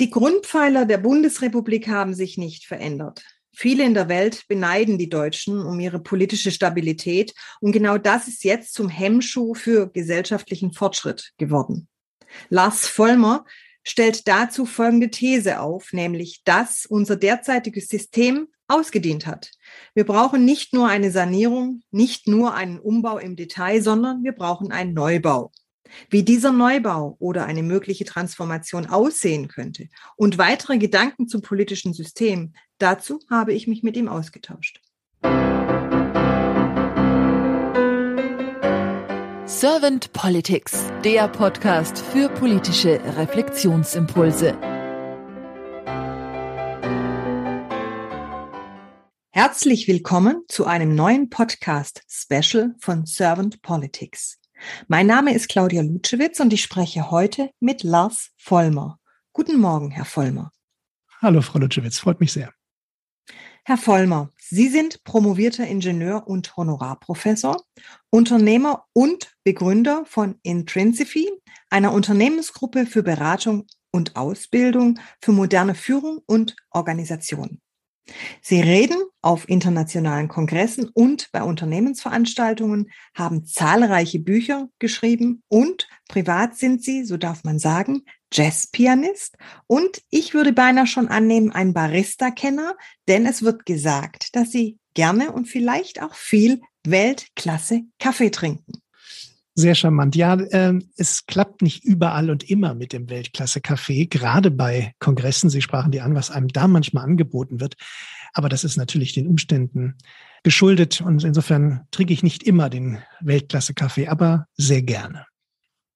Die Grundpfeiler der Bundesrepublik haben sich nicht verändert. Viele in der Welt beneiden die Deutschen um ihre politische Stabilität und genau das ist jetzt zum Hemmschuh für gesellschaftlichen Fortschritt geworden. Lars Vollmer stellt dazu folgende These auf, nämlich, dass unser derzeitiges System ausgedient hat. Wir brauchen nicht nur eine Sanierung, nicht nur einen Umbau im Detail, sondern wir brauchen einen Neubau. Wie dieser Neubau oder eine mögliche Transformation aussehen könnte und weitere Gedanken zum politischen System, dazu habe ich mich mit ihm ausgetauscht. Servant Politics, der Podcast für politische Reflexionsimpulse. Herzlich willkommen zu einem neuen Podcast Special von Servant Politics. Mein Name ist Claudia Lutschewitz und ich spreche heute mit Lars Vollmer. Guten Morgen, Herr Vollmer. Hallo, Frau Lutschewitz, freut mich sehr. Herr Vollmer, Sie sind promovierter Ingenieur und Honorarprofessor, Unternehmer und Begründer von Intrinsify, einer Unternehmensgruppe für Beratung und Ausbildung für moderne Führung und Organisation. Sie reden auf internationalen Kongressen und bei Unternehmensveranstaltungen, haben zahlreiche Bücher geschrieben und privat sind Sie, so darf man sagen, Jazzpianist und ich würde beinahe schon annehmen, ein Barista-Kenner, denn es wird gesagt, dass Sie gerne und vielleicht auch viel Weltklasse Kaffee trinken. Sehr charmant. Ja, äh, es klappt nicht überall und immer mit dem Weltklasse-Kaffee, gerade bei Kongressen. Sie sprachen die an, was einem da manchmal angeboten wird. Aber das ist natürlich den Umständen geschuldet und insofern trinke ich nicht immer den Weltklasse-Kaffee, aber sehr gerne.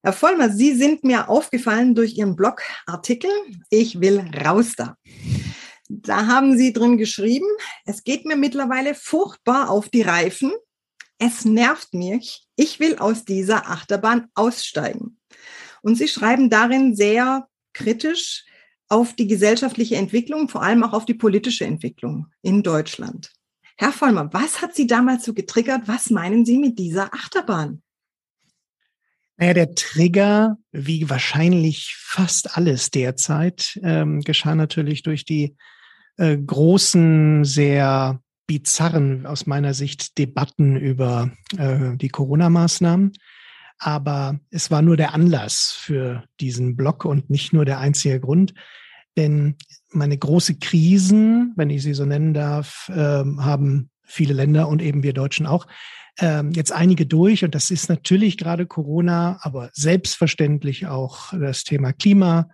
Herr Vollmer, Sie sind mir aufgefallen durch Ihren Blogartikel Ich will raus da. Da haben Sie drin geschrieben, es geht mir mittlerweile furchtbar auf die Reifen. Es nervt mich. Ich will aus dieser Achterbahn aussteigen. Und Sie schreiben darin sehr kritisch auf die gesellschaftliche Entwicklung, vor allem auch auf die politische Entwicklung in Deutschland. Herr Vollmer, was hat Sie damals so getriggert? Was meinen Sie mit dieser Achterbahn? Naja, der Trigger, wie wahrscheinlich fast alles derzeit, ähm, geschah natürlich durch die äh, großen, sehr bizarren, aus meiner Sicht, Debatten über äh, die Corona-Maßnahmen. Aber es war nur der Anlass für diesen Block und nicht nur der einzige Grund. Denn meine große Krisen, wenn ich sie so nennen darf, äh, haben viele Länder und eben wir Deutschen auch ähm, jetzt einige durch. Und das ist natürlich gerade Corona, aber selbstverständlich auch das Thema Klima,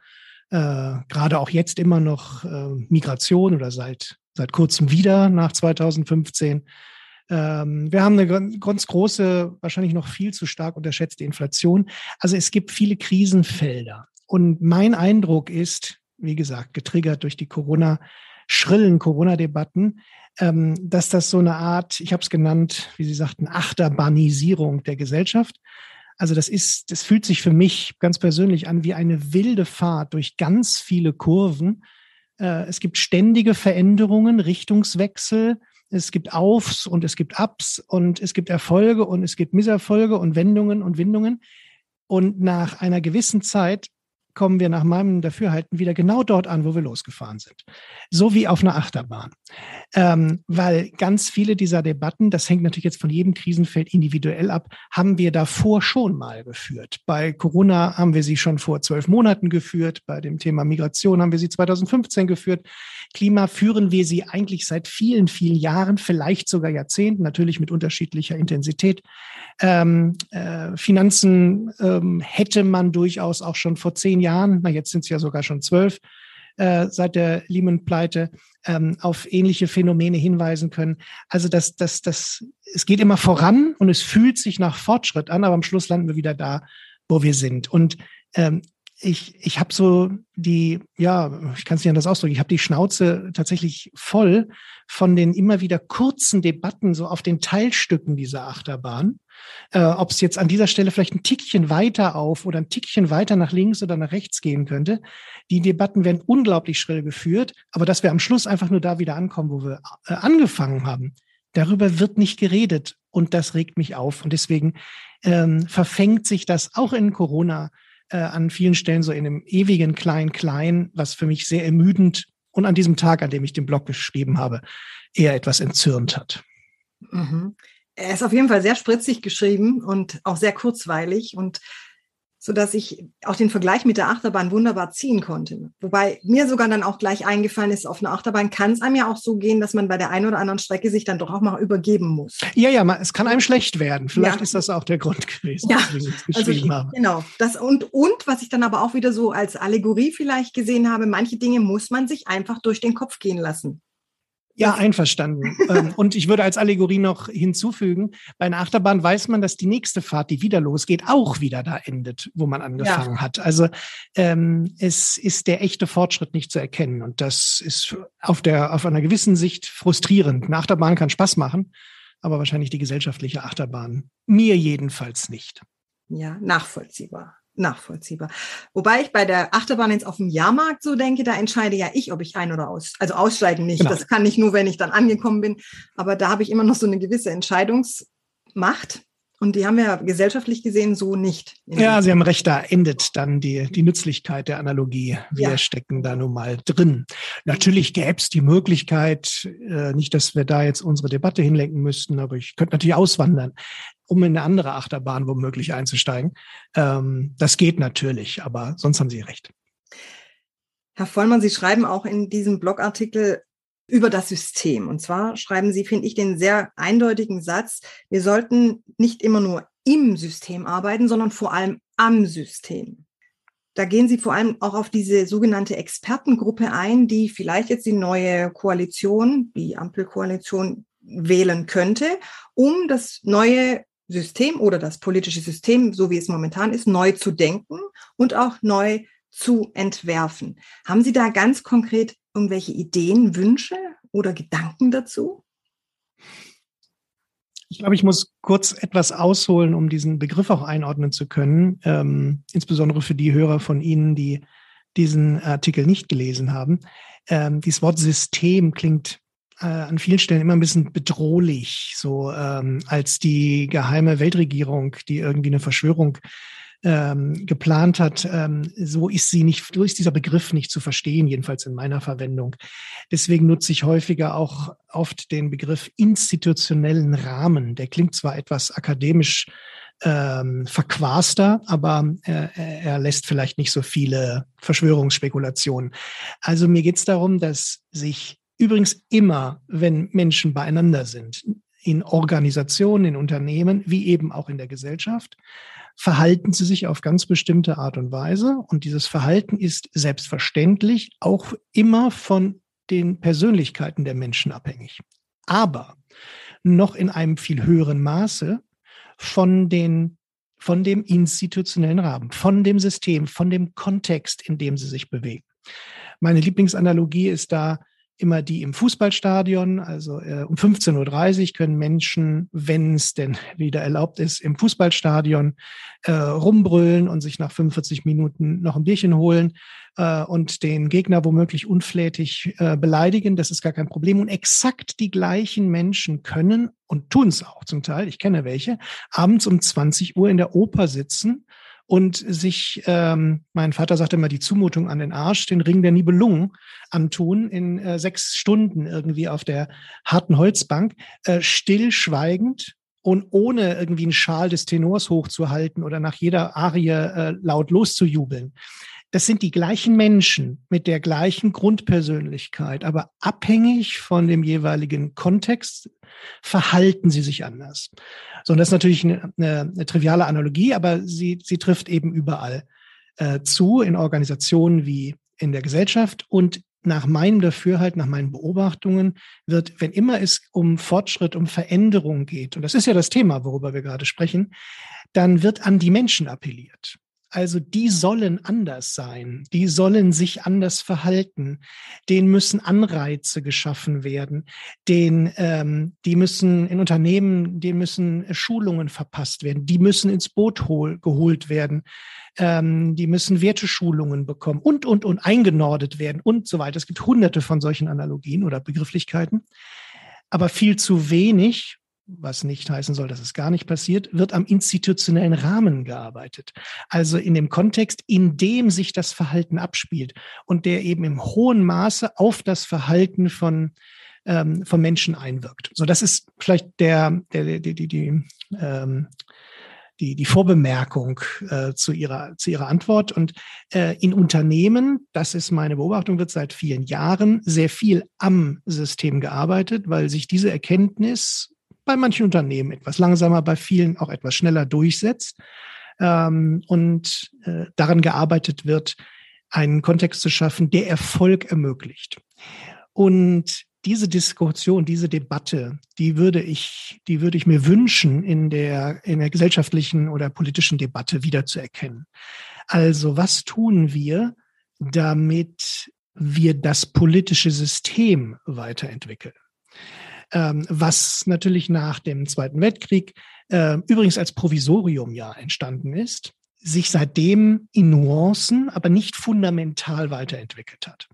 äh, gerade auch jetzt immer noch äh, Migration oder seit, seit kurzem wieder nach 2015. Ähm, wir haben eine ganz große, wahrscheinlich noch viel zu stark unterschätzte Inflation. Also es gibt viele Krisenfelder. Und mein Eindruck ist, wie gesagt, getriggert durch die Corona, schrillen Corona-Debatten, ähm, dass das so eine Art, ich habe es genannt, wie Sie sagten, Achterbanisierung der Gesellschaft. Also das ist, das fühlt sich für mich ganz persönlich an wie eine wilde Fahrt durch ganz viele Kurven. Äh, es gibt ständige Veränderungen, Richtungswechsel. Es gibt Aufs und es gibt Ups und es gibt Erfolge und es gibt Misserfolge und Wendungen und Windungen. Und nach einer gewissen Zeit kommen wir nach meinem Dafürhalten wieder genau dort an, wo wir losgefahren sind. So wie auf einer Achterbahn. Ähm, weil ganz viele dieser Debatten, das hängt natürlich jetzt von jedem Krisenfeld individuell ab, haben wir davor schon mal geführt. Bei Corona haben wir sie schon vor zwölf Monaten geführt. Bei dem Thema Migration haben wir sie 2015 geführt. Klima führen wir sie eigentlich seit vielen, vielen Jahren, vielleicht sogar Jahrzehnten, natürlich mit unterschiedlicher Intensität. Ähm, äh, Finanzen ähm, hätte man durchaus auch schon vor zehn Jahren, na jetzt sind es ja sogar schon zwölf, äh, seit der Lehman-Pleite ähm, auf ähnliche Phänomene hinweisen können. Also das, das, das, es geht immer voran und es fühlt sich nach Fortschritt an, aber am Schluss landen wir wieder da, wo wir sind. Und ähm, ich, ich habe so die, ja, ich kann es nicht anders ausdrücken, ich habe die Schnauze tatsächlich voll von den immer wieder kurzen Debatten so auf den Teilstücken dieser Achterbahn. Äh, Ob es jetzt an dieser Stelle vielleicht ein Tickchen weiter auf oder ein Tickchen weiter nach links oder nach rechts gehen könnte. Die Debatten werden unglaublich schrill geführt, aber dass wir am Schluss einfach nur da wieder ankommen, wo wir äh, angefangen haben, darüber wird nicht geredet und das regt mich auf. Und deswegen ähm, verfängt sich das auch in Corona äh, an vielen Stellen so in einem ewigen Klein-Klein, was für mich sehr ermüdend und an diesem Tag, an dem ich den Blog geschrieben habe, eher etwas entzürnt hat. Mhm. Er ist auf jeden Fall sehr spritzig geschrieben und auch sehr kurzweilig und so dass ich auch den Vergleich mit der Achterbahn wunderbar ziehen konnte. Wobei mir sogar dann auch gleich eingefallen ist, auf einer Achterbahn kann es einem ja auch so gehen, dass man bei der einen oder anderen Strecke sich dann doch auch mal übergeben muss. Ja, ja, es kann einem schlecht werden. Vielleicht ja. ist das auch der Grund gewesen, ja. ich es also geschrieben also, habe. Genau. Das und, und was ich dann aber auch wieder so als Allegorie vielleicht gesehen habe, manche Dinge muss man sich einfach durch den Kopf gehen lassen. Ja, einverstanden. Ähm, und ich würde als Allegorie noch hinzufügen, bei einer Achterbahn weiß man, dass die nächste Fahrt, die wieder losgeht, auch wieder da endet, wo man angefangen ja. hat. Also ähm, es ist der echte Fortschritt nicht zu erkennen. Und das ist auf, der, auf einer gewissen Sicht frustrierend. Eine Achterbahn kann Spaß machen, aber wahrscheinlich die gesellschaftliche Achterbahn. Mir jedenfalls nicht. Ja, nachvollziehbar nachvollziehbar. Wobei ich bei der Achterbahn jetzt auf dem Jahrmarkt so denke, da entscheide ja ich, ob ich ein oder aus, also aussteigen nicht. Genau. Das kann ich nur, wenn ich dann angekommen bin. Aber da habe ich immer noch so eine gewisse Entscheidungsmacht. Und die haben wir gesellschaftlich gesehen so nicht. Ja, Sie haben recht, da endet dann die, die Nützlichkeit der Analogie. Wir ja. stecken da nun mal drin. Natürlich gäbe es die Möglichkeit, äh, nicht, dass wir da jetzt unsere Debatte hinlenken müssten, aber ich könnte natürlich auswandern, um in eine andere Achterbahn womöglich einzusteigen. Ähm, das geht natürlich, aber sonst haben Sie recht. Herr Vollmann, Sie schreiben auch in diesem Blogartikel, über das System. Und zwar schreiben Sie, finde ich, den sehr eindeutigen Satz, wir sollten nicht immer nur im System arbeiten, sondern vor allem am System. Da gehen Sie vor allem auch auf diese sogenannte Expertengruppe ein, die vielleicht jetzt die neue Koalition, die Ampelkoalition wählen könnte, um das neue System oder das politische System, so wie es momentan ist, neu zu denken und auch neu zu entwerfen. Haben Sie da ganz konkret irgendwelche Ideen, Wünsche oder Gedanken dazu? Ich glaube, ich muss kurz etwas ausholen, um diesen Begriff auch einordnen zu können, ähm, insbesondere für die Hörer von Ihnen, die diesen Artikel nicht gelesen haben. Ähm, dieses Wort System klingt äh, an vielen Stellen immer ein bisschen bedrohlich, so ähm, als die geheime Weltregierung, die irgendwie eine Verschwörung ähm, geplant hat, ähm, so ist sie nicht, so ist dieser Begriff nicht zu verstehen, jedenfalls in meiner Verwendung. Deswegen nutze ich häufiger auch oft den Begriff institutionellen Rahmen. Der klingt zwar etwas akademisch ähm, verquaster, aber äh, er lässt vielleicht nicht so viele Verschwörungsspekulationen. Also mir geht es darum, dass sich übrigens immer, wenn Menschen beieinander sind, in Organisationen, in Unternehmen, wie eben auch in der Gesellschaft, verhalten sie sich auf ganz bestimmte Art und Weise. Und dieses Verhalten ist selbstverständlich auch immer von den Persönlichkeiten der Menschen abhängig. Aber noch in einem viel höheren Maße von den von dem institutionellen Rahmen, von dem System, von dem Kontext, in dem sie sich bewegen. Meine Lieblingsanalogie ist da immer die im Fußballstadion. Also äh, um 15.30 Uhr können Menschen, wenn es denn wieder erlaubt ist, im Fußballstadion äh, rumbrüllen und sich nach 45 Minuten noch ein Bierchen holen äh, und den Gegner womöglich unflätig äh, beleidigen. Das ist gar kein Problem. Und exakt die gleichen Menschen können und tun es auch zum Teil, ich kenne welche, abends um 20 Uhr in der Oper sitzen und sich, ähm, mein Vater sagte immer, die Zumutung an den Arsch, den Ring der Nibelungen antun, in äh, sechs Stunden irgendwie auf der harten Holzbank, äh, stillschweigend und ohne irgendwie einen Schal des Tenors hochzuhalten oder nach jeder Arie äh, laut loszujubeln. Das sind die gleichen Menschen mit der gleichen Grundpersönlichkeit, aber abhängig von dem jeweiligen Kontext verhalten sie sich anders. So, und das ist natürlich eine, eine, eine triviale Analogie, aber sie, sie trifft eben überall äh, zu, in Organisationen wie in der Gesellschaft und nach meinem Dafürhalt, nach meinen Beobachtungen wird, wenn immer es um Fortschritt, um Veränderung geht, und das ist ja das Thema, worüber wir gerade sprechen, dann wird an die Menschen appelliert. Also die sollen anders sein, die sollen sich anders verhalten, denen müssen Anreize geschaffen werden, den, ähm, die müssen in Unternehmen, denen müssen Schulungen verpasst werden, die müssen ins Boot hol, geholt werden, ähm, die müssen Werteschulungen bekommen und, und, und eingenordet werden und so weiter. Es gibt hunderte von solchen Analogien oder Begrifflichkeiten, aber viel zu wenig was nicht heißen soll, dass es gar nicht passiert, wird am institutionellen Rahmen gearbeitet. Also in dem Kontext, in dem sich das Verhalten abspielt und der eben im hohen Maße auf das Verhalten von ähm, von Menschen einwirkt. So, das ist vielleicht der, der, die, die, die, ähm, die, die Vorbemerkung äh, zu, ihrer, zu ihrer Antwort. Und äh, in Unternehmen, das ist meine Beobachtung, wird seit vielen Jahren sehr viel am System gearbeitet, weil sich diese Erkenntnis bei manchen Unternehmen etwas langsamer, bei vielen auch etwas schneller durchsetzt. Ähm, und äh, daran gearbeitet wird, einen Kontext zu schaffen, der Erfolg ermöglicht. Und diese Diskussion, diese Debatte, die würde ich, die würde ich mir wünschen, in der, in der gesellschaftlichen oder politischen Debatte wiederzuerkennen. Also was tun wir, damit wir das politische System weiterentwickeln? Ähm, was natürlich nach dem Zweiten Weltkrieg äh, übrigens als Provisorium ja entstanden ist, sich seitdem in Nuancen, aber nicht fundamental weiterentwickelt hat.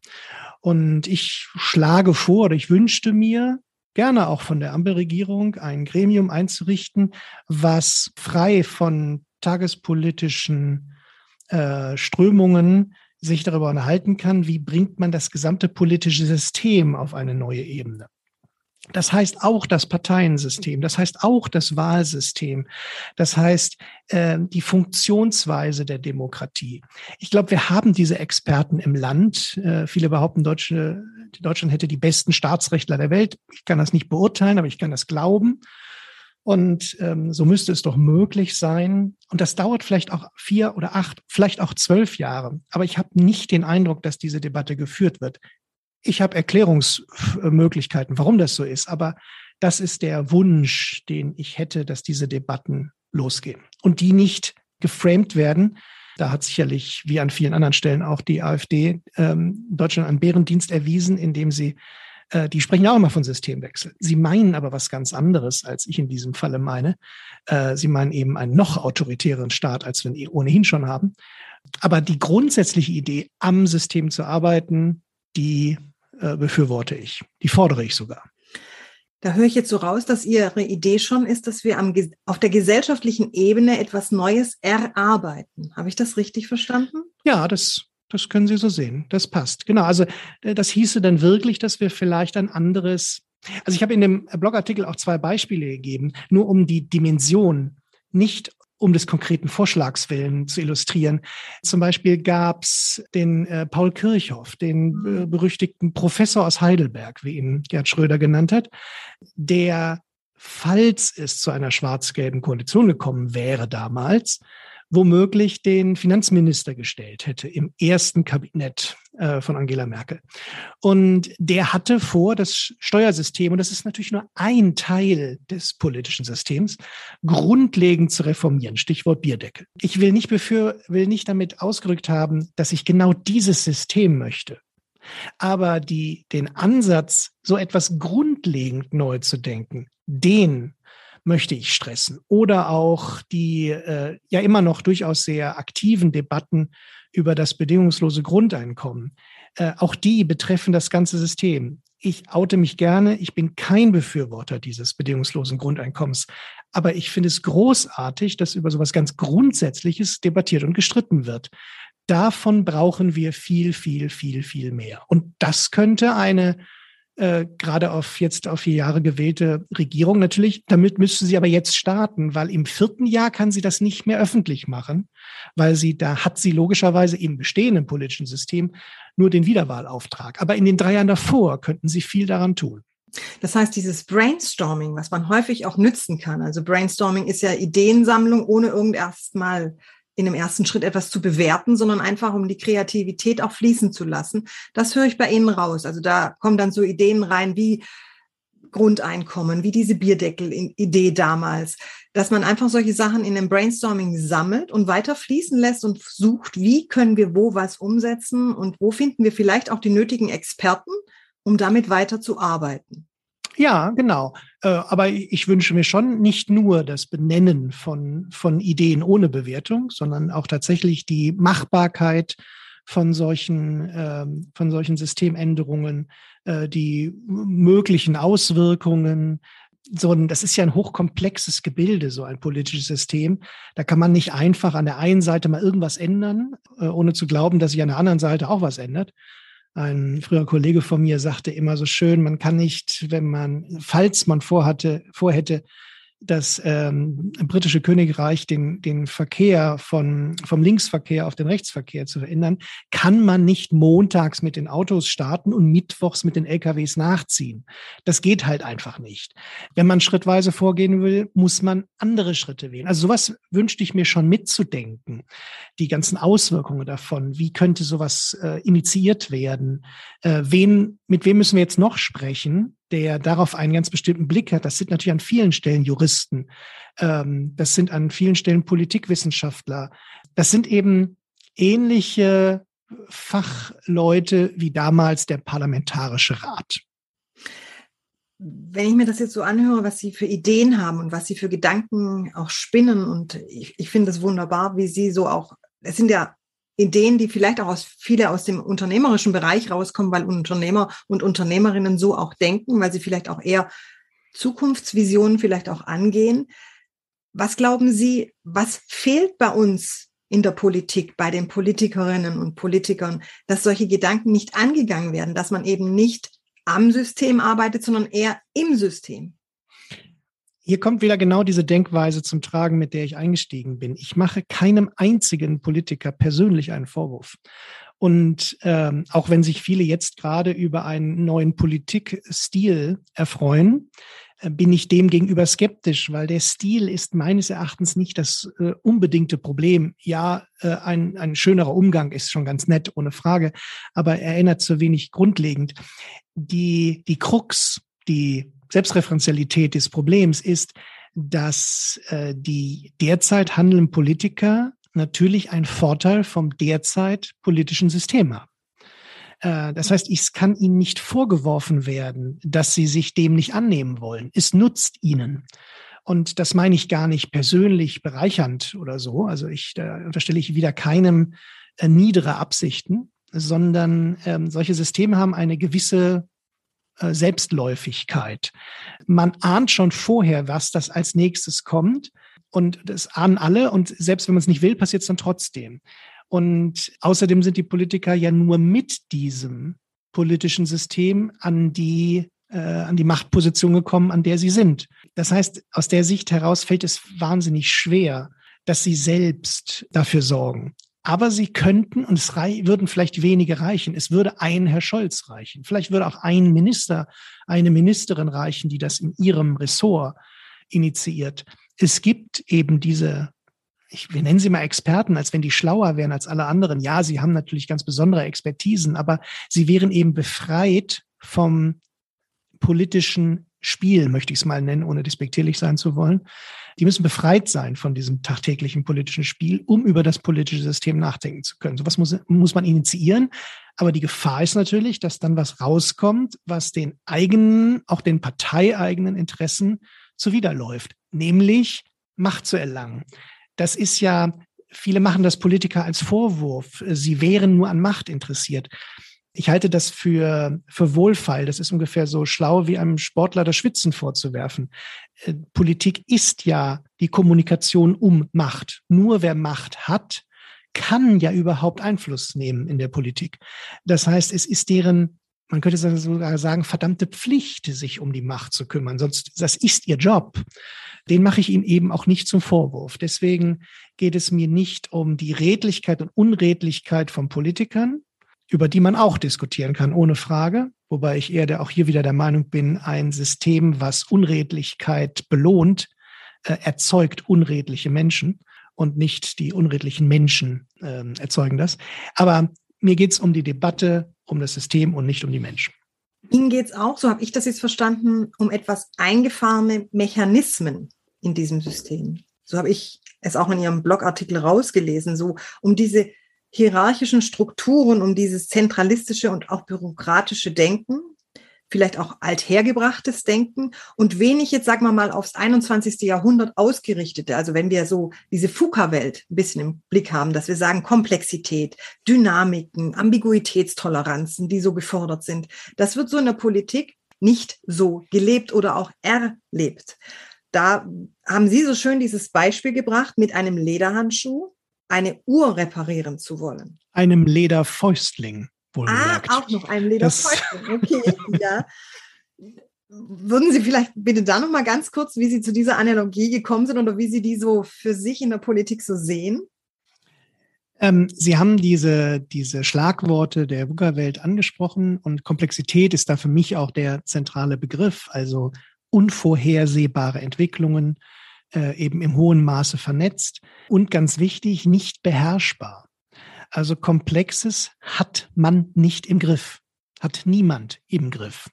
Und ich schlage vor, oder ich wünschte mir, gerne auch von der Ampelregierung ein Gremium einzurichten, was frei von tagespolitischen äh, Strömungen sich darüber unterhalten kann, wie bringt man das gesamte politische System auf eine neue Ebene. Das heißt auch das Parteiensystem, das heißt auch das Wahlsystem, das heißt äh, die Funktionsweise der Demokratie. Ich glaube, wir haben diese Experten im Land. Äh, viele behaupten, Deutsche, Deutschland hätte die besten Staatsrechtler der Welt. Ich kann das nicht beurteilen, aber ich kann das glauben. Und ähm, so müsste es doch möglich sein. Und das dauert vielleicht auch vier oder acht, vielleicht auch zwölf Jahre. Aber ich habe nicht den Eindruck, dass diese Debatte geführt wird. Ich habe Erklärungsmöglichkeiten, warum das so ist, aber das ist der Wunsch, den ich hätte, dass diese Debatten losgehen und die nicht geframed werden. Da hat sicherlich, wie an vielen anderen Stellen, auch die AfD ähm, Deutschland einen Bärendienst erwiesen, indem sie, äh, die sprechen auch immer von Systemwechsel. Sie meinen aber was ganz anderes, als ich in diesem Falle meine. Äh, sie meinen eben einen noch autoritären Staat, als wir ihn ohnehin schon haben. Aber die grundsätzliche Idee, am System zu arbeiten, die äh, befürworte ich. Die fordere ich sogar. Da höre ich jetzt so raus, dass Ihre Idee schon ist, dass wir am, auf der gesellschaftlichen Ebene etwas Neues erarbeiten. Habe ich das richtig verstanden? Ja, das, das können Sie so sehen. Das passt. Genau. Also äh, das hieße dann wirklich, dass wir vielleicht ein anderes. Also ich habe in dem Blogartikel auch zwei Beispiele gegeben, nur um die Dimension nicht um des konkreten Vorschlags willen zu illustrieren. Zum Beispiel gab es den äh, Paul Kirchhoff, den äh, berüchtigten Professor aus Heidelberg, wie ihn Gerd Schröder genannt hat, der, falls es zu einer schwarz-gelben Koalition gekommen wäre damals, womöglich den Finanzminister gestellt hätte im ersten Kabinett äh, von Angela Merkel. Und der hatte vor, das Steuersystem, und das ist natürlich nur ein Teil des politischen Systems, grundlegend zu reformieren. Stichwort Bierdeckel. Ich will nicht befür, will nicht damit ausgedrückt haben, dass ich genau dieses System möchte. Aber die, den Ansatz, so etwas grundlegend neu zu denken, den möchte ich stressen. Oder auch die äh, ja immer noch durchaus sehr aktiven Debatten über das bedingungslose Grundeinkommen. Äh, auch die betreffen das ganze System. Ich oute mich gerne, ich bin kein Befürworter dieses bedingungslosen Grundeinkommens. Aber ich finde es großartig, dass über sowas ganz Grundsätzliches debattiert und gestritten wird. Davon brauchen wir viel, viel, viel, viel mehr. Und das könnte eine äh, gerade auf jetzt auf vier Jahre gewählte Regierung. Natürlich, damit müsste sie aber jetzt starten, weil im vierten Jahr kann sie das nicht mehr öffentlich machen, weil sie, da hat sie logischerweise im bestehenden politischen System nur den Wiederwahlauftrag. Aber in den drei Jahren davor könnten sie viel daran tun. Das heißt, dieses Brainstorming, was man häufig auch nützen kann, also Brainstorming ist ja Ideensammlung, ohne irgend erstmal in einem ersten Schritt etwas zu bewerten, sondern einfach um die Kreativität auch fließen zu lassen. Das höre ich bei Ihnen raus. Also da kommen dann so Ideen rein wie Grundeinkommen, wie diese Bierdeckel-Idee damals, dass man einfach solche Sachen in einem Brainstorming sammelt und weiter fließen lässt und sucht, wie können wir wo was umsetzen und wo finden wir vielleicht auch die nötigen Experten, um damit weiter zu arbeiten. Ja, genau. Äh, aber ich wünsche mir schon nicht nur das Benennen von, von Ideen ohne Bewertung, sondern auch tatsächlich die Machbarkeit von solchen, ähm, von solchen Systemänderungen, äh, die möglichen Auswirkungen, so ein, das ist ja ein hochkomplexes Gebilde, so ein politisches System. Da kann man nicht einfach an der einen Seite mal irgendwas ändern, äh, ohne zu glauben, dass sich an der anderen Seite auch was ändert. Ein früherer Kollege von mir sagte immer so schön, man kann nicht, wenn man, falls man vorhatte, vorhätte, das ähm, britische Königreich den, den Verkehr von, vom Linksverkehr auf den Rechtsverkehr zu verändern, kann man nicht montags mit den Autos starten und mittwochs mit den LKWs nachziehen. Das geht halt einfach nicht. Wenn man schrittweise vorgehen will, muss man andere Schritte wählen. Also sowas wünschte ich mir schon mitzudenken. Die ganzen Auswirkungen davon. Wie könnte sowas äh, initiiert werden? Äh, wen, mit wem müssen wir jetzt noch sprechen? Der darauf einen ganz bestimmten Blick hat. Das sind natürlich an vielen Stellen Juristen. Ähm, das sind an vielen Stellen Politikwissenschaftler. Das sind eben ähnliche Fachleute wie damals der Parlamentarische Rat. Wenn ich mir das jetzt so anhöre, was Sie für Ideen haben und was Sie für Gedanken auch spinnen, und ich, ich finde es wunderbar, wie Sie so auch, es sind ja Ideen, die vielleicht auch aus viele aus dem unternehmerischen Bereich rauskommen, weil Unternehmer und Unternehmerinnen so auch denken, weil sie vielleicht auch eher Zukunftsvisionen vielleicht auch angehen. Was glauben Sie, was fehlt bei uns in der Politik, bei den Politikerinnen und Politikern, dass solche Gedanken nicht angegangen werden, dass man eben nicht am System arbeitet, sondern eher im System? Hier kommt wieder genau diese Denkweise zum Tragen, mit der ich eingestiegen bin. Ich mache keinem einzigen Politiker persönlich einen Vorwurf. Und ähm, auch wenn sich viele jetzt gerade über einen neuen Politikstil erfreuen, äh, bin ich dem gegenüber skeptisch, weil der Stil ist meines Erachtens nicht das äh, unbedingte Problem. Ja, äh, ein, ein schönerer Umgang ist schon ganz nett, ohne Frage, aber er erinnert zu wenig grundlegend. Die, die Krux, die Selbstreferenzialität des Problems ist, dass äh, die derzeit handelnden Politiker natürlich einen Vorteil vom derzeit politischen System haben. Äh, das heißt, es kann ihnen nicht vorgeworfen werden, dass sie sich dem nicht annehmen wollen. Es nutzt ihnen. Und das meine ich gar nicht persönlich bereichernd oder so. Also ich, da unterstelle ich wieder keinem äh, niedere Absichten, sondern ähm, solche Systeme haben eine gewisse Selbstläufigkeit. Man ahnt schon vorher, was das als nächstes kommt. Und das ahnen alle. Und selbst wenn man es nicht will, passiert es dann trotzdem. Und außerdem sind die Politiker ja nur mit diesem politischen System an die äh, an die Machtposition gekommen, an der sie sind. Das heißt, aus der Sicht heraus fällt es wahnsinnig schwer, dass sie selbst dafür sorgen. Aber sie könnten, und es würden vielleicht wenige reichen, es würde ein Herr Scholz reichen. Vielleicht würde auch ein Minister, eine Ministerin reichen, die das in ihrem Ressort initiiert. Es gibt eben diese, ich, wir nennen sie mal Experten, als wenn die schlauer wären als alle anderen. Ja, sie haben natürlich ganz besondere Expertisen, aber sie wären eben befreit vom politischen Spiel, möchte ich es mal nennen, ohne despektierlich sein zu wollen. Die müssen befreit sein von diesem tagtäglichen politischen Spiel, um über das politische System nachdenken zu können. Sowas muss, muss man initiieren. Aber die Gefahr ist natürlich, dass dann was rauskommt, was den eigenen, auch den parteieigenen Interessen zuwiderläuft, nämlich Macht zu erlangen. Das ist ja, viele machen das Politiker als Vorwurf. Sie wären nur an Macht interessiert ich halte das für, für Wohlfall. Das ist ungefähr so schlau wie einem Sportler das Schwitzen vorzuwerfen. Äh, Politik ist ja die Kommunikation um Macht. Nur wer Macht hat, kann ja überhaupt Einfluss nehmen in der Politik. Das heißt, es ist deren, man könnte sogar sagen, verdammte Pflicht, sich um die Macht zu kümmern. Sonst, das ist ihr Job. Den mache ich ihnen eben auch nicht zum Vorwurf. Deswegen geht es mir nicht um die Redlichkeit und Unredlichkeit von Politikern, über die man auch diskutieren kann, ohne Frage. Wobei ich eher der, auch hier wieder der Meinung bin, ein System, was Unredlichkeit belohnt, äh, erzeugt unredliche Menschen und nicht die unredlichen Menschen äh, erzeugen das. Aber mir geht es um die Debatte, um das System und nicht um die Menschen. Ihnen geht es auch, so habe ich das jetzt verstanden, um etwas eingefahrene Mechanismen in diesem System. So habe ich es auch in Ihrem Blogartikel rausgelesen, so um diese hierarchischen Strukturen, um dieses zentralistische und auch bürokratische Denken, vielleicht auch althergebrachtes Denken und wenig jetzt, sagen wir mal, aufs 21. Jahrhundert ausgerichtete. Also wenn wir so diese FUKA-Welt ein bisschen im Blick haben, dass wir sagen Komplexität, Dynamiken, Ambiguitätstoleranzen, die so gefordert sind. Das wird so in der Politik nicht so gelebt oder auch erlebt. Da haben Sie so schön dieses Beispiel gebracht, mit einem Lederhandschuh eine Uhr reparieren zu wollen. Einem Lederfäustling. Wohl ah, gesagt. auch noch einem Lederfäustling. Okay, ja. Würden Sie vielleicht bitte da noch mal ganz kurz, wie Sie zu dieser Analogie gekommen sind oder wie Sie die so für sich in der Politik so sehen? Ähm, Sie haben diese, diese Schlagworte der VUCA-Welt angesprochen und Komplexität ist da für mich auch der zentrale Begriff, also unvorhersehbare Entwicklungen, äh, eben im hohen Maße vernetzt und ganz wichtig, nicht beherrschbar. Also Komplexes hat man nicht im Griff, hat niemand im Griff.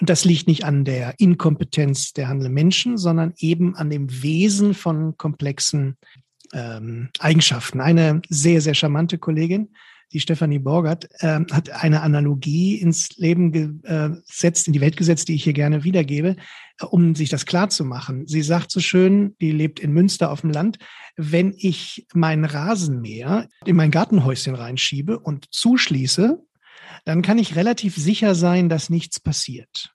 Und das liegt nicht an der Inkompetenz der handelnden Menschen, sondern eben an dem Wesen von komplexen ähm, Eigenschaften. Eine sehr, sehr charmante Kollegin, die Stefanie Borgert, äh, hat eine Analogie ins Leben äh, gesetzt, in die Welt gesetzt, die ich hier gerne wiedergebe, äh, um sich das klar zu machen. Sie sagt so schön, die lebt in Münster auf dem Land, wenn ich mein Rasenmäher in mein Gartenhäuschen reinschiebe und zuschließe, dann kann ich relativ sicher sein, dass nichts passiert.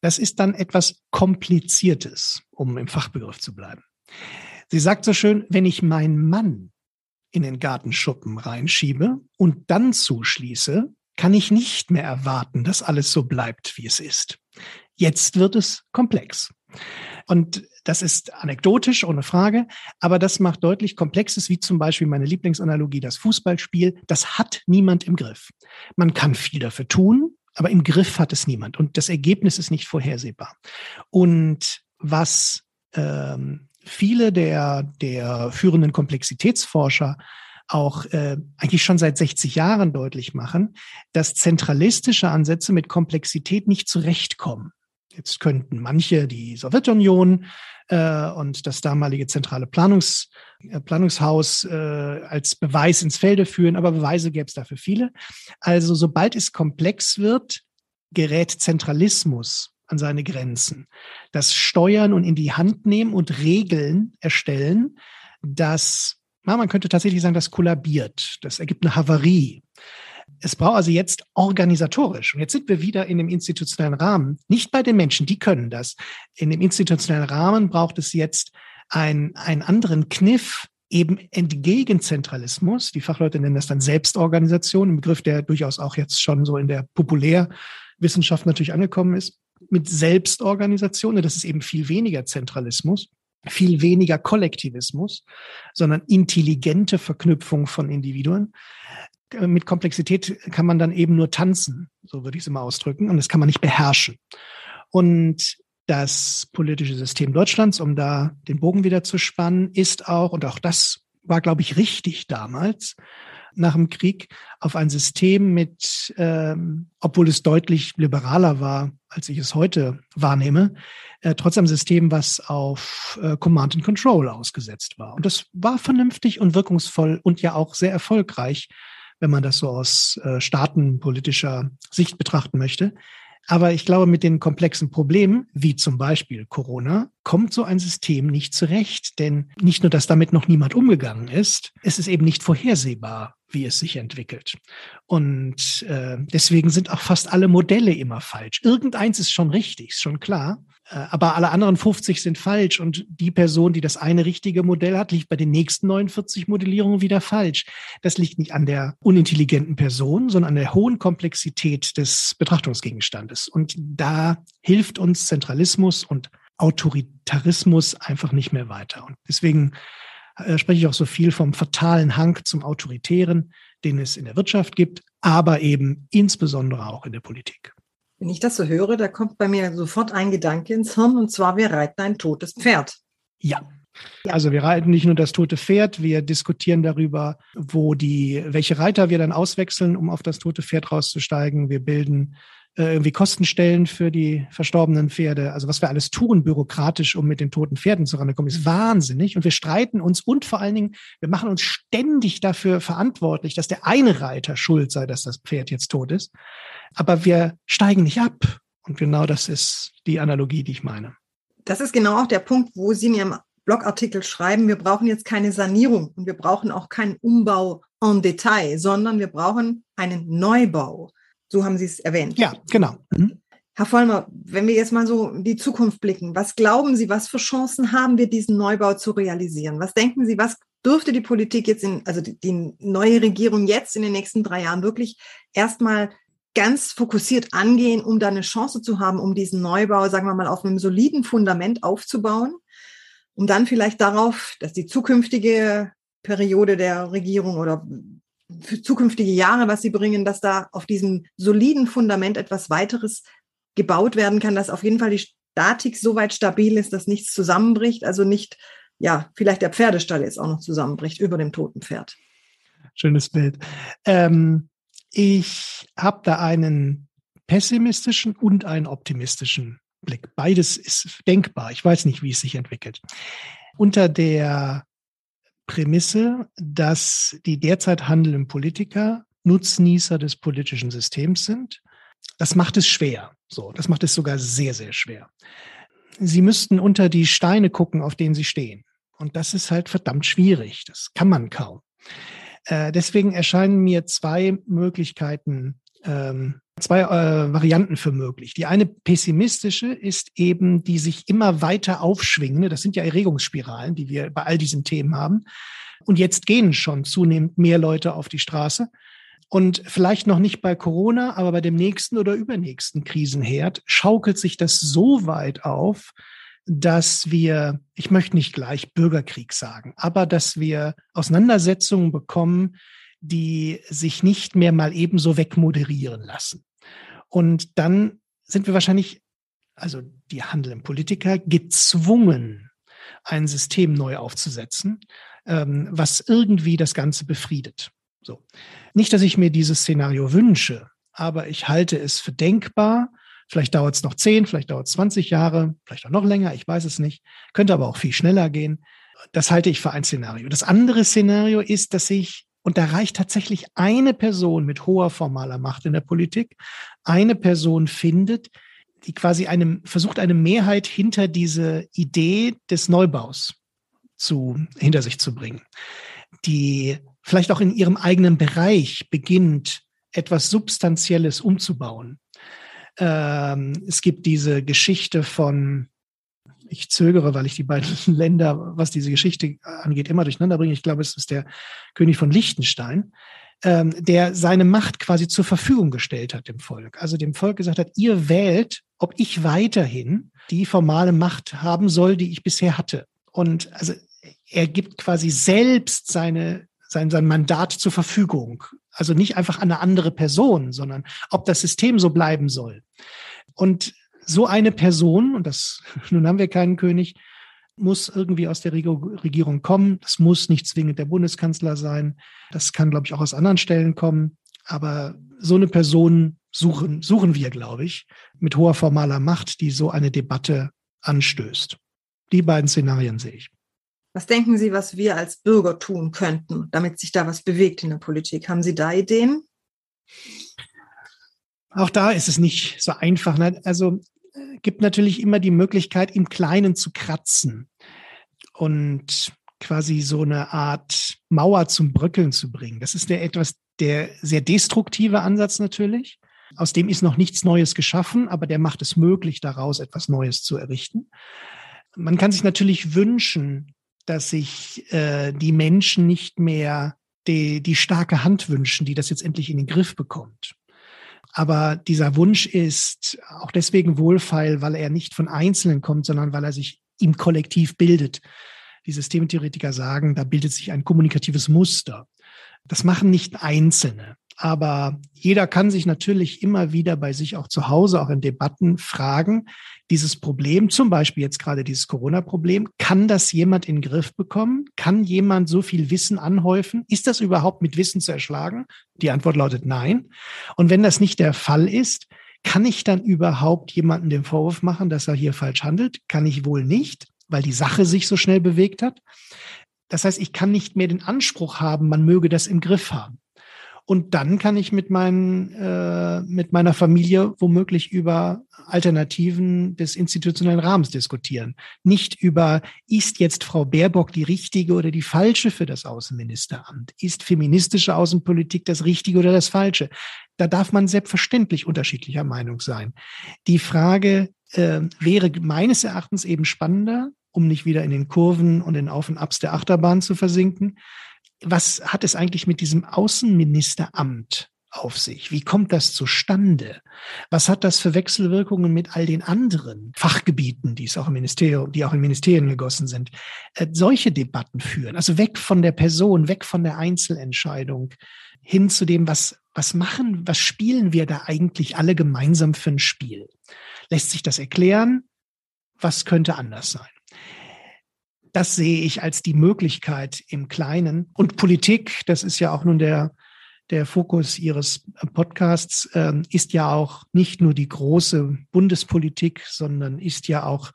Das ist dann etwas Kompliziertes, um im Fachbegriff zu bleiben. Sie sagt so schön, wenn ich meinen Mann in den Gartenschuppen reinschiebe und dann zuschließe, kann ich nicht mehr erwarten, dass alles so bleibt, wie es ist. Jetzt wird es komplex. Und das ist anekdotisch, ohne Frage, aber das macht deutlich Komplexes, wie zum Beispiel meine Lieblingsanalogie, das Fußballspiel. Das hat niemand im Griff. Man kann viel dafür tun, aber im Griff hat es niemand. Und das Ergebnis ist nicht vorhersehbar. Und was ähm, viele der, der führenden Komplexitätsforscher auch äh, eigentlich schon seit 60 Jahren deutlich machen, dass zentralistische Ansätze mit Komplexität nicht zurechtkommen. Jetzt könnten manche die Sowjetunion äh, und das damalige zentrale Planungs, äh, Planungshaus äh, als Beweis ins Felde führen, aber Beweise gäbe es dafür viele. Also sobald es komplex wird, gerät Zentralismus an seine Grenzen. Das Steuern und in die Hand nehmen und Regeln erstellen, das, na, man könnte tatsächlich sagen, das kollabiert. Das ergibt eine Havarie. Es braucht also jetzt organisatorisch, und jetzt sind wir wieder in dem institutionellen Rahmen, nicht bei den Menschen, die können das. In dem institutionellen Rahmen braucht es jetzt ein, einen anderen Kniff, eben entgegen Zentralismus. Die Fachleute nennen das dann Selbstorganisation, ein Begriff, der durchaus auch jetzt schon so in der Populärwissenschaft natürlich angekommen ist mit Selbstorganisation. Das ist eben viel weniger Zentralismus, viel weniger Kollektivismus, sondern intelligente Verknüpfung von Individuen. Mit Komplexität kann man dann eben nur tanzen, so würde ich es immer ausdrücken, und das kann man nicht beherrschen. Und das politische System Deutschlands, um da den Bogen wieder zu spannen, ist auch, und auch das war, glaube ich, richtig damals, nach dem Krieg auf ein System mit, ähm, obwohl es deutlich liberaler war, als ich es heute wahrnehme, äh, trotzdem System, was auf äh, Command and Control ausgesetzt war. Und das war vernünftig und wirkungsvoll und ja auch sehr erfolgreich, wenn man das so aus äh, staatenpolitischer Sicht betrachten möchte. Aber ich glaube, mit den komplexen Problemen, wie zum Beispiel Corona, kommt so ein System nicht zurecht. Denn nicht nur, dass damit noch niemand umgegangen ist, es ist eben nicht vorhersehbar, wie es sich entwickelt. Und äh, deswegen sind auch fast alle Modelle immer falsch. Irgendeins ist schon richtig, ist schon klar. Äh, aber alle anderen 50 sind falsch und die Person, die das eine richtige Modell hat, liegt bei den nächsten 49 Modellierungen wieder falsch. Das liegt nicht an der unintelligenten Person, sondern an der hohen Komplexität des Betrachtungsgegenstandes. Und da hilft uns Zentralismus und Autoritarismus einfach nicht mehr weiter. Und deswegen äh, spreche ich auch so viel vom fatalen Hang zum Autoritären, den es in der Wirtschaft gibt, aber eben insbesondere auch in der Politik. Wenn ich das so höre, da kommt bei mir sofort ein Gedanke ins Hirn, und zwar, wir reiten ein totes Pferd. Ja. ja. Also wir reiten nicht nur das tote Pferd, wir diskutieren darüber, wo die, welche Reiter wir dann auswechseln, um auf das tote Pferd rauszusteigen. Wir bilden äh, irgendwie Kostenstellen für die verstorbenen Pferde. Also was wir alles tun bürokratisch, um mit den toten Pferden zuranzukommen, ist wahnsinnig. Und wir streiten uns und vor allen Dingen, wir machen uns ständig dafür verantwortlich, dass der eine Reiter schuld sei, dass das Pferd jetzt tot ist. Aber wir steigen nicht ab. Und genau das ist die Analogie, die ich meine. Das ist genau auch der Punkt, wo Sie mir im Blogartikel schreiben, wir brauchen jetzt keine Sanierung und wir brauchen auch keinen Umbau en Detail, sondern wir brauchen einen Neubau. So haben Sie es erwähnt. Ja, genau. Mhm. Herr Vollmer, wenn wir jetzt mal so in die Zukunft blicken, was glauben Sie, was für Chancen haben wir, diesen Neubau zu realisieren? Was denken Sie, was dürfte die Politik jetzt in, also die, die neue Regierung jetzt in den nächsten drei Jahren wirklich erstmal ganz fokussiert angehen, um da eine Chance zu haben, um diesen Neubau, sagen wir mal, auf einem soliden Fundament aufzubauen, um dann vielleicht darauf, dass die zukünftige Periode der Regierung oder für zukünftige Jahre, was sie bringen, dass da auf diesem soliden Fundament etwas weiteres gebaut werden kann, dass auf jeden Fall die Statik so weit stabil ist, dass nichts zusammenbricht, also nicht, ja, vielleicht der Pferdestall jetzt auch noch zusammenbricht über dem toten Pferd. Schönes Bild. Ähm, ich habe da einen pessimistischen und einen optimistischen Blick. Beides ist denkbar. Ich weiß nicht, wie es sich entwickelt. Unter der Prämisse, dass die derzeit handelnden Politiker Nutznießer des politischen Systems sind. Das macht es schwer. So, das macht es sogar sehr, sehr schwer. Sie müssten unter die Steine gucken, auf denen sie stehen. Und das ist halt verdammt schwierig. Das kann man kaum. Äh, deswegen erscheinen mir zwei Möglichkeiten, ähm, zwei äh, Varianten für möglich. Die eine pessimistische ist eben die sich immer weiter aufschwingende, das sind ja Erregungsspiralen, die wir bei all diesen Themen haben. Und jetzt gehen schon zunehmend mehr Leute auf die Straße. Und vielleicht noch nicht bei Corona, aber bei dem nächsten oder übernächsten Krisenherd schaukelt sich das so weit auf, dass wir, ich möchte nicht gleich Bürgerkrieg sagen, aber dass wir Auseinandersetzungen bekommen, die sich nicht mehr mal ebenso wegmoderieren lassen. Und dann sind wir wahrscheinlich, also die handelnden Politiker, gezwungen, ein System neu aufzusetzen, ähm, was irgendwie das Ganze befriedet. So. Nicht, dass ich mir dieses Szenario wünsche, aber ich halte es für denkbar. Vielleicht dauert es noch 10, vielleicht dauert es 20 Jahre, vielleicht auch noch länger, ich weiß es nicht. Könnte aber auch viel schneller gehen. Das halte ich für ein Szenario. Das andere Szenario ist, dass ich, und da reicht tatsächlich eine Person mit hoher formaler Macht in der Politik, eine Person findet, die quasi einem, versucht, eine Mehrheit hinter diese Idee des Neubaus zu, hinter sich zu bringen. Die vielleicht auch in ihrem eigenen Bereich beginnt, etwas Substanzielles umzubauen. Ähm, es gibt diese Geschichte von, ich zögere, weil ich die beiden Länder, was diese Geschichte angeht, immer durcheinander bringe. Ich glaube, es ist der König von Liechtenstein, ähm, der seine Macht quasi zur Verfügung gestellt hat dem Volk. Also dem Volk gesagt hat, ihr wählt, ob ich weiterhin die formale Macht haben soll, die ich bisher hatte. Und also er gibt quasi selbst seine sein, sein Mandat zur Verfügung. Also nicht einfach an eine andere Person, sondern ob das System so bleiben soll. Und so eine Person, und das, nun haben wir keinen König, muss irgendwie aus der Regierung kommen. Das muss nicht zwingend der Bundeskanzler sein. Das kann, glaube ich, auch aus anderen Stellen kommen. Aber so eine Person suchen, suchen wir, glaube ich, mit hoher formaler Macht, die so eine Debatte anstößt. Die beiden Szenarien sehe ich. Was denken Sie, was wir als Bürger tun könnten, damit sich da was bewegt in der Politik? Haben Sie da Ideen? Auch da ist es nicht so einfach. Ne? Also gibt natürlich immer die Möglichkeit, im Kleinen zu kratzen und quasi so eine Art Mauer zum Bröckeln zu bringen. Das ist der etwas der sehr destruktive Ansatz natürlich. Aus dem ist noch nichts Neues geschaffen, aber der macht es möglich, daraus etwas Neues zu errichten. Man kann sich natürlich wünschen, dass sich äh, die Menschen nicht mehr die, die starke Hand wünschen, die das jetzt endlich in den Griff bekommt. Aber dieser Wunsch ist auch deswegen wohlfeil, weil er nicht von Einzelnen kommt, sondern weil er sich im Kollektiv bildet. Die Systemtheoretiker sagen, da bildet sich ein kommunikatives Muster. Das machen nicht Einzelne. Aber jeder kann sich natürlich immer wieder bei sich auch zu Hause, auch in Debatten fragen, dieses Problem, zum Beispiel jetzt gerade dieses Corona-Problem, kann das jemand in den Griff bekommen? Kann jemand so viel Wissen anhäufen? Ist das überhaupt mit Wissen zu erschlagen? Die Antwort lautet nein. Und wenn das nicht der Fall ist, kann ich dann überhaupt jemanden den Vorwurf machen, dass er hier falsch handelt? Kann ich wohl nicht, weil die Sache sich so schnell bewegt hat. Das heißt, ich kann nicht mehr den Anspruch haben, man möge das im Griff haben. Und dann kann ich mit, meinen, äh, mit meiner Familie womöglich über Alternativen des institutionellen Rahmens diskutieren. Nicht über, ist jetzt Frau Baerbock die richtige oder die falsche für das Außenministeramt? Ist feministische Außenpolitik das richtige oder das falsche? Da darf man selbstverständlich unterschiedlicher Meinung sein. Die Frage äh, wäre meines Erachtens eben spannender, um nicht wieder in den Kurven und den Auf und Abs der Achterbahn zu versinken was hat es eigentlich mit diesem Außenministeramt auf sich? Wie kommt das zustande? Was hat das für Wechselwirkungen mit all den anderen Fachgebieten, die es auch im Ministerium, die auch in Ministerien gegossen sind? Äh, solche Debatten führen, also weg von der Person, weg von der Einzelentscheidung hin zu dem, was, was machen, was spielen wir da eigentlich alle gemeinsam für ein Spiel? Lässt sich das erklären? Was könnte anders sein? Das sehe ich als die Möglichkeit im Kleinen. Und Politik, das ist ja auch nun der, der Fokus Ihres Podcasts, äh, ist ja auch nicht nur die große Bundespolitik, sondern ist ja auch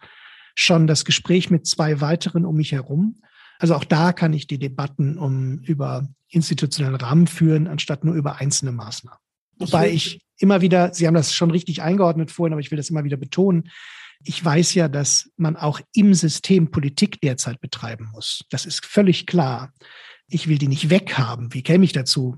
schon das Gespräch mit zwei weiteren um mich herum. Also auch da kann ich die Debatten um über institutionellen Rahmen führen, anstatt nur über einzelne Maßnahmen. Wobei ich immer wieder, Sie haben das schon richtig eingeordnet vorhin, aber ich will das immer wieder betonen, ich weiß ja, dass man auch im System Politik derzeit betreiben muss. Das ist völlig klar. Ich will die nicht weghaben. Wie käme ich dazu?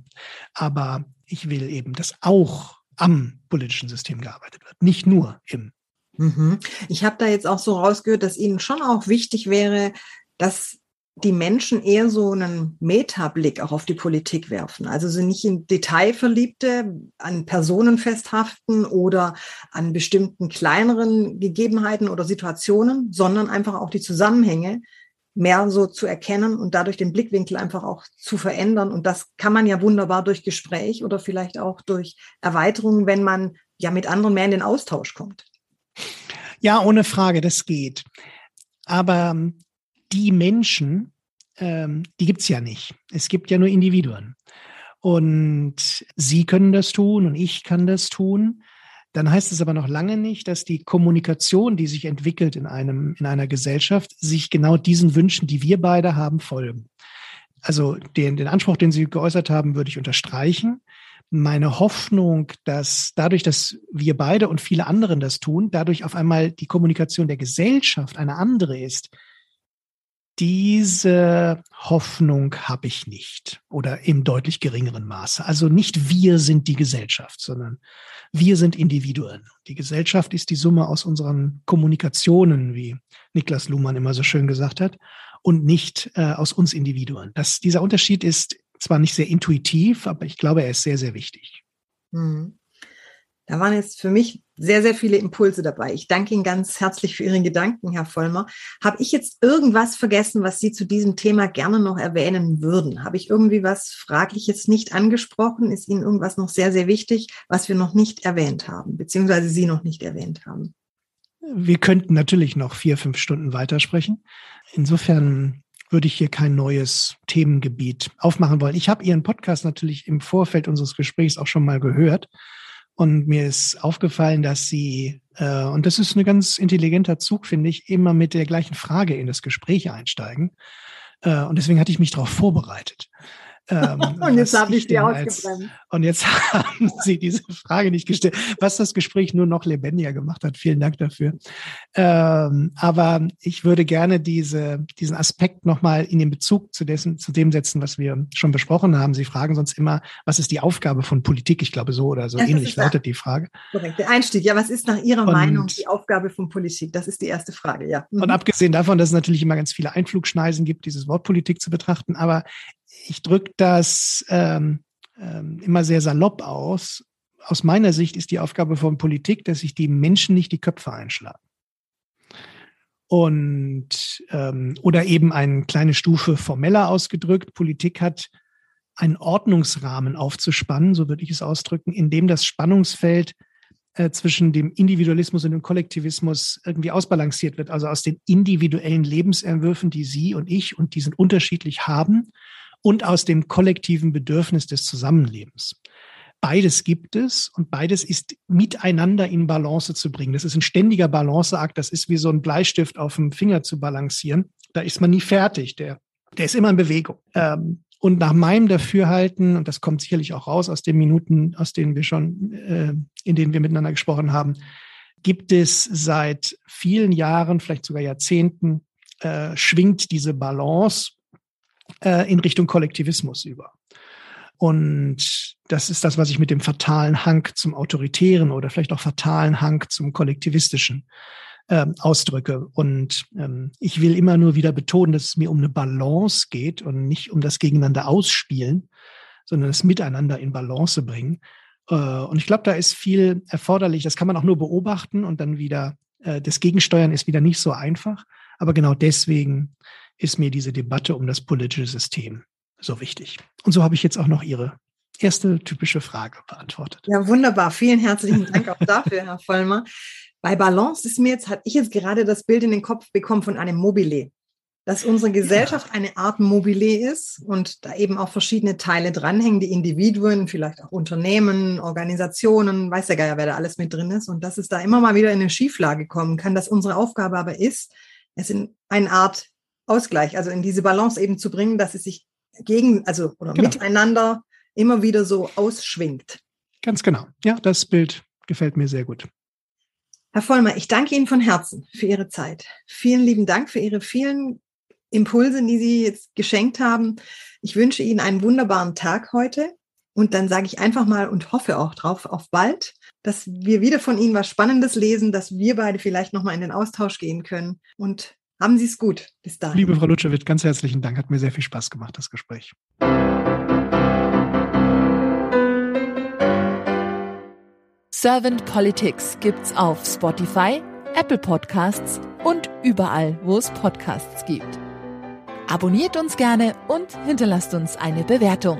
Aber ich will eben, dass auch am politischen System gearbeitet wird, nicht nur im. Mhm. Ich habe da jetzt auch so rausgehört, dass Ihnen schon auch wichtig wäre, dass die Menschen eher so einen Metablick auch auf die Politik werfen. Also sie nicht in Detailverliebte an Personen festhaften oder an bestimmten kleineren Gegebenheiten oder Situationen, sondern einfach auch die Zusammenhänge mehr so zu erkennen und dadurch den Blickwinkel einfach auch zu verändern. Und das kann man ja wunderbar durch Gespräch oder vielleicht auch durch Erweiterungen, wenn man ja mit anderen mehr in den Austausch kommt. Ja, ohne Frage, das geht. Aber die Menschen, ähm, die gibt's ja nicht. Es gibt ja nur Individuen. Und Sie können das tun und ich kann das tun. Dann heißt es aber noch lange nicht, dass die Kommunikation, die sich entwickelt in einem, in einer Gesellschaft, sich genau diesen Wünschen, die wir beide haben, folgen. Also den, den Anspruch, den Sie geäußert haben, würde ich unterstreichen. Meine Hoffnung, dass dadurch, dass wir beide und viele anderen das tun, dadurch auf einmal die Kommunikation der Gesellschaft eine andere ist, diese Hoffnung habe ich nicht oder im deutlich geringeren Maße. Also nicht wir sind die Gesellschaft, sondern wir sind Individuen. Die Gesellschaft ist die Summe aus unseren Kommunikationen, wie Niklas Luhmann immer so schön gesagt hat, und nicht äh, aus uns Individuen. Das, dieser Unterschied ist zwar nicht sehr intuitiv, aber ich glaube, er ist sehr, sehr wichtig. Mhm. Da waren jetzt für mich sehr, sehr viele Impulse dabei. Ich danke Ihnen ganz herzlich für Ihren Gedanken, Herr Vollmer. Habe ich jetzt irgendwas vergessen, was Sie zu diesem Thema gerne noch erwähnen würden? Habe ich irgendwie was Fragliches nicht angesprochen? Ist Ihnen irgendwas noch sehr, sehr wichtig, was wir noch nicht erwähnt haben, beziehungsweise Sie noch nicht erwähnt haben? Wir könnten natürlich noch vier, fünf Stunden weitersprechen. Insofern würde ich hier kein neues Themengebiet aufmachen wollen. Ich habe Ihren Podcast natürlich im Vorfeld unseres Gesprächs auch schon mal gehört und mir ist aufgefallen, dass sie, äh, und das ist ein ganz intelligenter Zug, finde ich, immer mit der gleichen Frage in das Gespräch einsteigen. Äh, und deswegen hatte ich mich darauf vorbereitet. Ähm, und jetzt habe ich die ausgebrannt. Und jetzt haben Sie diese Frage nicht gestellt, was das Gespräch nur noch lebendiger gemacht hat. Vielen Dank dafür. Ähm, aber ich würde gerne diese, diesen Aspekt nochmal in den Bezug zu, dessen, zu dem setzen, was wir schon besprochen haben. Sie fragen sonst immer, was ist die Aufgabe von Politik? Ich glaube, so oder so das ähnlich lautet die Frage. Korrekt. Der Einstieg. Ja, was ist nach Ihrer und, Meinung die Aufgabe von Politik? Das ist die erste Frage, ja. Mhm. Und abgesehen davon, dass es natürlich immer ganz viele Einflugschneisen gibt, dieses Wort Politik zu betrachten, aber ich drücke das ähm, immer sehr salopp aus. Aus meiner Sicht ist die Aufgabe von Politik, dass sich die Menschen nicht die Köpfe einschlagen. Und ähm, oder eben eine kleine Stufe formeller ausgedrückt, Politik hat einen Ordnungsrahmen aufzuspannen, so würde ich es ausdrücken, in dem das Spannungsfeld äh, zwischen dem Individualismus und dem Kollektivismus irgendwie ausbalanciert wird. Also aus den individuellen Lebensentwürfen, die Sie und ich und die sind unterschiedlich haben und aus dem kollektiven Bedürfnis des Zusammenlebens. Beides gibt es und beides ist miteinander in Balance zu bringen. Das ist ein ständiger Balanceakt. Das ist wie so ein Bleistift auf dem Finger zu balancieren. Da ist man nie fertig. Der, der ist immer in Bewegung. Ähm, und nach meinem Dafürhalten, und das kommt sicherlich auch raus aus den Minuten, aus denen wir schon, äh, in denen wir miteinander gesprochen haben, gibt es seit vielen Jahren, vielleicht sogar Jahrzehnten, äh, schwingt diese Balance äh, in Richtung Kollektivismus über. Und das ist das, was ich mit dem fatalen Hang zum Autoritären oder vielleicht auch fatalen Hang zum Kollektivistischen ähm, ausdrücke. Und ähm, ich will immer nur wieder betonen, dass es mir um eine Balance geht und nicht um das Gegeneinander ausspielen, sondern das Miteinander in Balance bringen. Äh, und ich glaube, da ist viel erforderlich. Das kann man auch nur beobachten und dann wieder, äh, das Gegensteuern ist wieder nicht so einfach. Aber genau deswegen ist mir diese Debatte um das politische System so wichtig. Und so habe ich jetzt auch noch Ihre erste typische Frage beantwortet. Ja, wunderbar. Vielen herzlichen Dank auch dafür, Herr Vollmer. Bei Balance ist mir jetzt, hat ich jetzt gerade das Bild in den Kopf bekommen von einem Mobile. Dass unsere Gesellschaft ja. eine Art Mobile ist und da eben auch verschiedene Teile dranhängen, die Individuen, vielleicht auch Unternehmen, Organisationen, weiß der Geier, wer da alles mit drin ist. Und dass es da immer mal wieder in eine Schieflage kommen kann, dass unsere Aufgabe aber ist, es in eine Art Ausgleich, also in diese Balance eben zu bringen, dass es sich gegen, also oder genau. miteinander immer wieder so ausschwingt. Ganz genau. Ja, das Bild gefällt mir sehr gut. Herr Vollmer, ich danke Ihnen von Herzen für Ihre Zeit. Vielen lieben Dank für Ihre vielen Impulse, die Sie jetzt geschenkt haben. Ich wünsche Ihnen einen wunderbaren Tag heute. Und dann sage ich einfach mal und hoffe auch drauf auf bald, dass wir wieder von Ihnen was Spannendes lesen, dass wir beide vielleicht nochmal in den Austausch gehen können. Und haben Sie es gut. Bis dahin. Liebe Frau Lutschewitz, ganz herzlichen Dank. Hat mir sehr viel Spaß gemacht, das Gespräch. Servant Politics gibt's auf Spotify, Apple Podcasts und überall, wo es Podcasts gibt. Abonniert uns gerne und hinterlasst uns eine Bewertung.